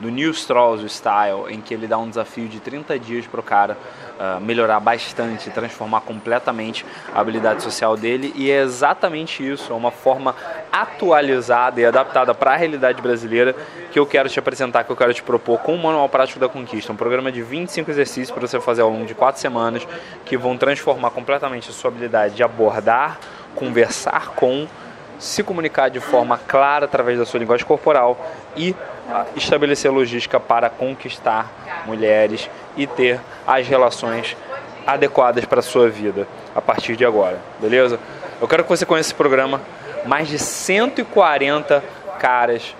do Neil Strauss, o Style, em que ele dá um desafio de 30 dias para o cara uh, melhorar bastante, transformar completamente a habilidade social dele. E é exatamente isso, é uma forma atualizada e adaptada para a realidade brasileira que eu quero te apresentar, que eu quero te propor com o Manual Prático da Conquista. Um programa de 25 exercícios para você fazer ao longo de 4 semanas que vão transformar completamente a sua habilidade de abordar, conversar com se comunicar de forma clara através da sua linguagem corporal e estabelecer logística para conquistar mulheres e ter as relações adequadas para a sua vida a partir de agora, beleza? Eu quero que você conheça esse programa. Mais de 140 caras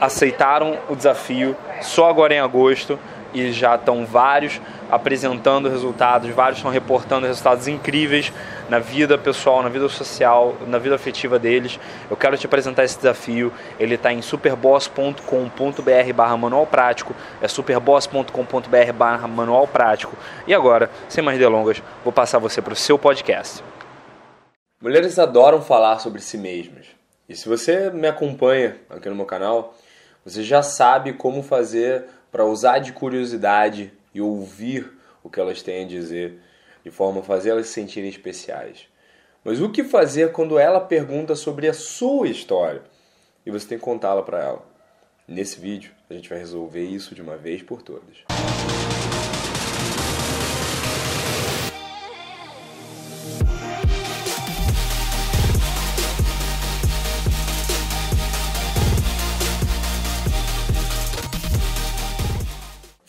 aceitaram o desafio só agora em agosto e já estão vários apresentando resultados, vários estão reportando resultados incríveis na vida pessoal, na vida social, na vida afetiva deles. Eu quero te apresentar esse desafio. Ele está em superboss.com.br barra manual prático. É superboss.com.br barra manual prático. E agora, sem mais delongas, vou passar você para o seu podcast. Mulheres adoram falar sobre si mesmas. E se você me acompanha aqui no meu canal, você já sabe como fazer para usar de curiosidade e ouvir o que elas têm a dizer, de forma a fazer elas se sentirem especiais. Mas o que fazer quando ela pergunta sobre a sua história e você tem que contá-la para ela? Nesse vídeo, a gente vai resolver isso de uma vez por todas.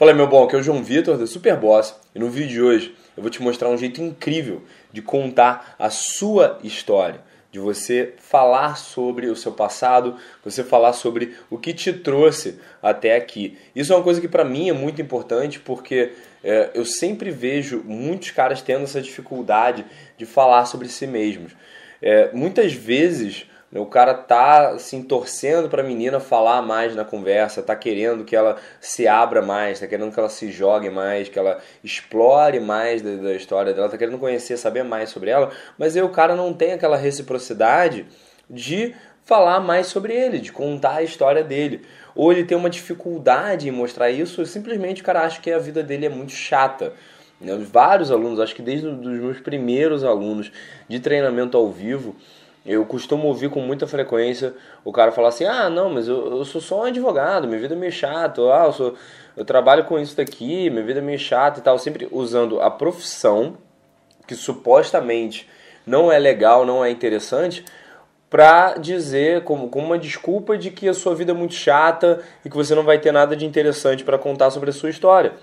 Fala meu bom, aqui é o João Vitor da Superboss e no vídeo de hoje eu vou te mostrar um jeito incrível de contar a sua história, de você falar sobre o seu passado, você falar sobre o que te trouxe até aqui. Isso é uma coisa que para mim é muito importante porque é, eu sempre vejo muitos caras tendo essa dificuldade de falar sobre si mesmos. É, muitas vezes o cara tá assim torcendo para a menina falar mais na conversa, tá querendo que ela se abra mais, tá querendo que ela se jogue mais, que ela explore mais da, da história dela, tá querendo conhecer, saber mais sobre ela, mas aí o cara não tem aquela reciprocidade de falar mais sobre ele, de contar a história dele. Ou ele tem uma dificuldade em mostrar isso, simplesmente o cara acha que a vida dele é muito chata. Né? Vários alunos, acho que desde os meus primeiros alunos de treinamento ao vivo, eu costumo ouvir com muita frequência o cara falar assim: ah, não, mas eu, eu sou só um advogado, minha vida é meio chata, ah, eu, sou, eu trabalho com isso daqui, minha vida é meio chata e tal. Sempre usando a profissão, que supostamente não é legal, não é interessante, para dizer, como, como uma desculpa de que a sua vida é muito chata e que você não vai ter nada de interessante para contar sobre a sua história.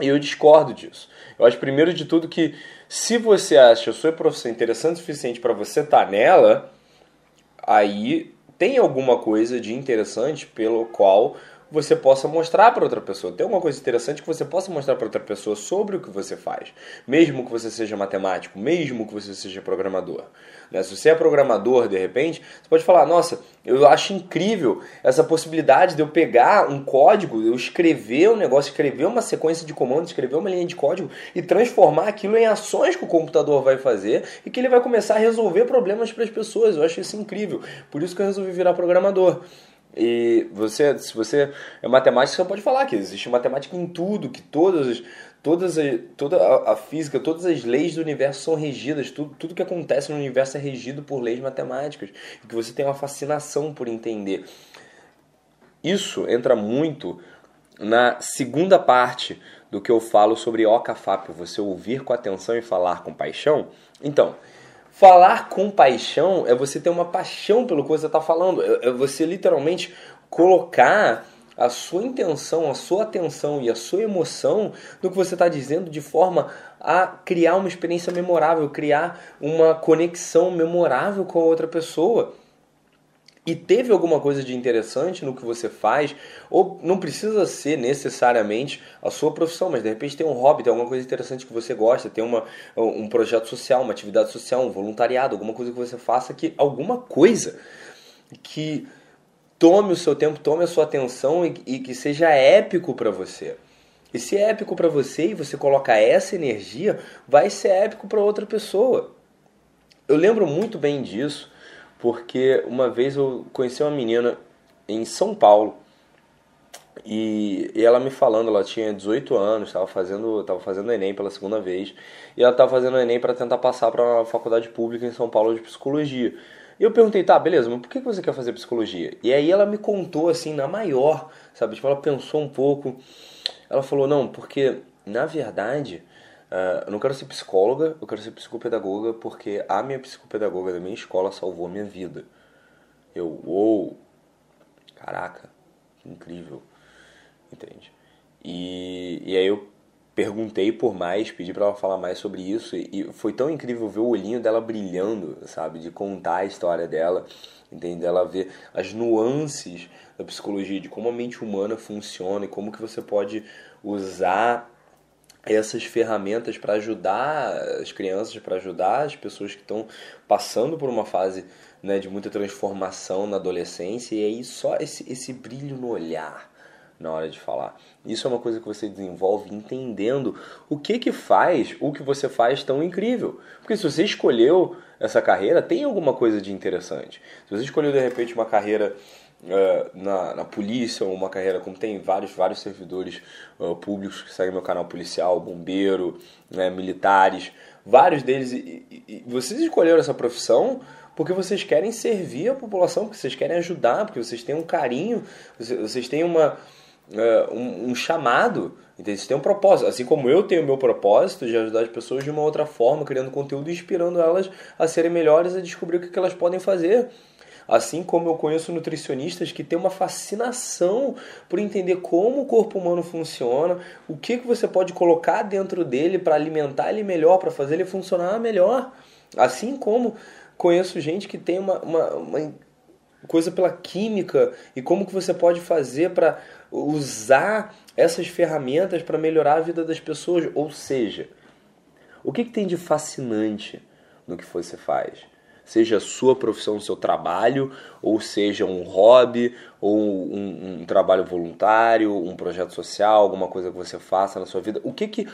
E eu discordo disso. Eu acho, primeiro de tudo, que se você acha a sua profissão interessante o suficiente para você estar tá nela, aí tem alguma coisa de interessante pelo qual você possa mostrar para outra pessoa. Tem alguma coisa interessante que você possa mostrar para outra pessoa sobre o que você faz. Mesmo que você seja matemático, mesmo que você seja programador. Né? Se você é programador, de repente, você pode falar: Nossa, eu acho incrível essa possibilidade de eu pegar um código, eu escrever um negócio, escrever uma sequência de comandos, escrever uma linha de código e transformar aquilo em ações que o computador vai fazer e que ele vai começar a resolver problemas para as pessoas. Eu acho isso incrível. Por isso que eu resolvi virar programador. E você, se você é matemático, você pode falar que existe matemática em tudo, que todas, todas, toda a física, todas as leis do universo são regidas, tudo, tudo que acontece no universo é regido por leis matemáticas, e que você tem uma fascinação por entender. Isso entra muito na segunda parte do que eu falo sobre OCAFAP, você ouvir com atenção e falar com paixão. Então, Falar com paixão é você ter uma paixão pelo que você está falando, é, é você literalmente colocar a sua intenção, a sua atenção e a sua emoção no que você está dizendo de forma a criar uma experiência memorável, criar uma conexão memorável com a outra pessoa e teve alguma coisa de interessante no que você faz, ou não precisa ser necessariamente a sua profissão, mas de repente tem um hobby, tem alguma coisa interessante que você gosta, tem uma, um projeto social, uma atividade social, um voluntariado, alguma coisa que você faça que alguma coisa que tome o seu tempo, tome a sua atenção e, e que seja épico para você. E se é épico para você e você coloca essa energia, vai ser épico para outra pessoa. Eu lembro muito bem disso, porque uma vez eu conheci uma menina em São Paulo e, e ela me falando, ela tinha 18 anos, estava fazendo, tava fazendo Enem pela segunda vez, e ela estava fazendo Enem para tentar passar para uma faculdade pública em São Paulo de psicologia. E eu perguntei, tá, beleza, mas por que você quer fazer psicologia? E aí ela me contou assim, na maior, sabe? Tipo, ela pensou um pouco. Ela falou, não, porque na verdade uh, eu não quero ser psicóloga, eu quero ser psicopedagoga porque a minha psicopedagoga da minha escola salvou a minha vida. Eu, uou, caraca, que incrível, entende? E, e aí eu perguntei por mais, pedi para ela falar mais sobre isso e foi tão incrível ver o olhinho dela brilhando, sabe, de contar a história dela, entende? Ela ver as nuances da psicologia, de como a mente humana funciona e como que você pode usar essas ferramentas para ajudar as crianças, para ajudar as pessoas que estão passando por uma fase né, de muita transformação na adolescência e aí só esse, esse brilho no olhar na hora de falar. Isso é uma coisa que você desenvolve entendendo o que que faz o que você faz tão incrível. Porque se você escolheu essa carreira, tem alguma coisa de interessante. Se você escolheu de repente uma carreira uh, na, na polícia, uma carreira como tem vários, vários servidores uh, públicos que seguem meu canal policial, bombeiro, né, militares, vários deles, e, e, e vocês escolheram essa profissão porque vocês querem servir a população, porque vocês querem ajudar, porque vocês têm um carinho, vocês têm uma, uh, um, um, chamado, entende? Vocês têm um propósito. Assim como eu tenho o meu propósito de ajudar as pessoas de uma outra forma, criando conteúdo e inspirando elas a serem melhores, a descobrir o que elas podem fazer. Assim como eu conheço nutricionistas que têm uma fascinação por entender como o corpo humano funciona, o que, que você pode colocar dentro dele para alimentar ele melhor, para fazer ele funcionar melhor. Assim como conheço gente que tem uma, uma, uma coisa pela química e como que você pode fazer para usar essas ferramentas para melhorar a vida das pessoas. Ou seja, o que, que tem de fascinante no que você faz? Seja a sua profissão, seu trabalho, ou seja um hobby, ou um, um trabalho voluntário, um projeto social, alguma coisa que você faça na sua vida. O que que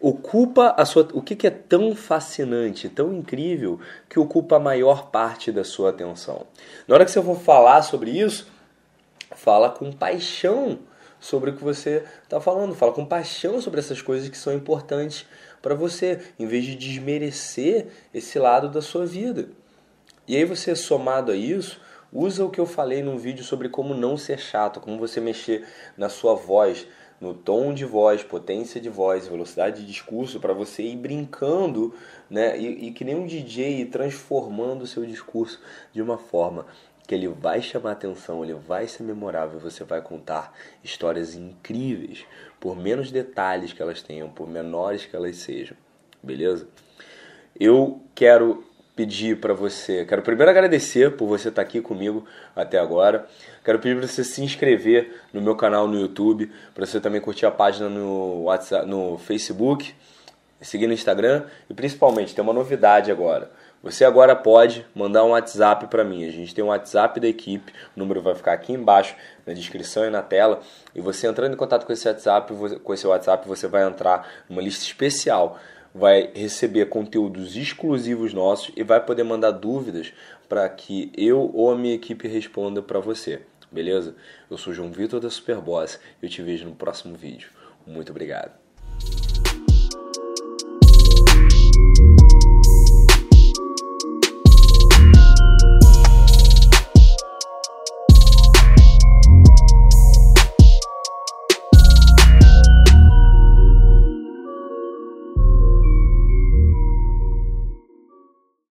ocupa a sua, o que, que é tão fascinante, tão incrível que ocupa a maior parte da sua atenção. Na hora que você for falar sobre isso, fala com paixão sobre o que você está falando, fala com paixão sobre essas coisas que são importantes para você, em vez de desmerecer esse lado da sua vida. E aí você somado a isso, usa o que eu falei num vídeo sobre como não ser chato, como você mexer na sua voz, no tom de voz, potência de voz, velocidade de discurso, para você ir brincando, né? E, e, que nem um DJ ir transformando o seu discurso de uma forma que ele vai chamar atenção, ele vai ser memorável, você vai contar histórias incríveis, por menos detalhes que elas tenham, por menores que elas sejam, beleza? Eu quero pedir para você, quero primeiro agradecer por você estar tá aqui comigo até agora. Quero pedir para você se inscrever no meu canal no YouTube, para você também curtir a página no WhatsApp, no Facebook, seguir no Instagram e principalmente tem uma novidade agora. Você agora pode mandar um WhatsApp para mim. A gente tem um WhatsApp da equipe, o número vai ficar aqui embaixo na descrição e na tela. E você entrando em contato com esse WhatsApp, com esse WhatsApp, você vai entrar numa lista especial vai receber conteúdos exclusivos nossos e vai poder mandar dúvidas para que eu ou a minha equipe responda para você. Beleza? Eu sou João Vitor da Superboss e eu te vejo no próximo vídeo. Muito obrigado.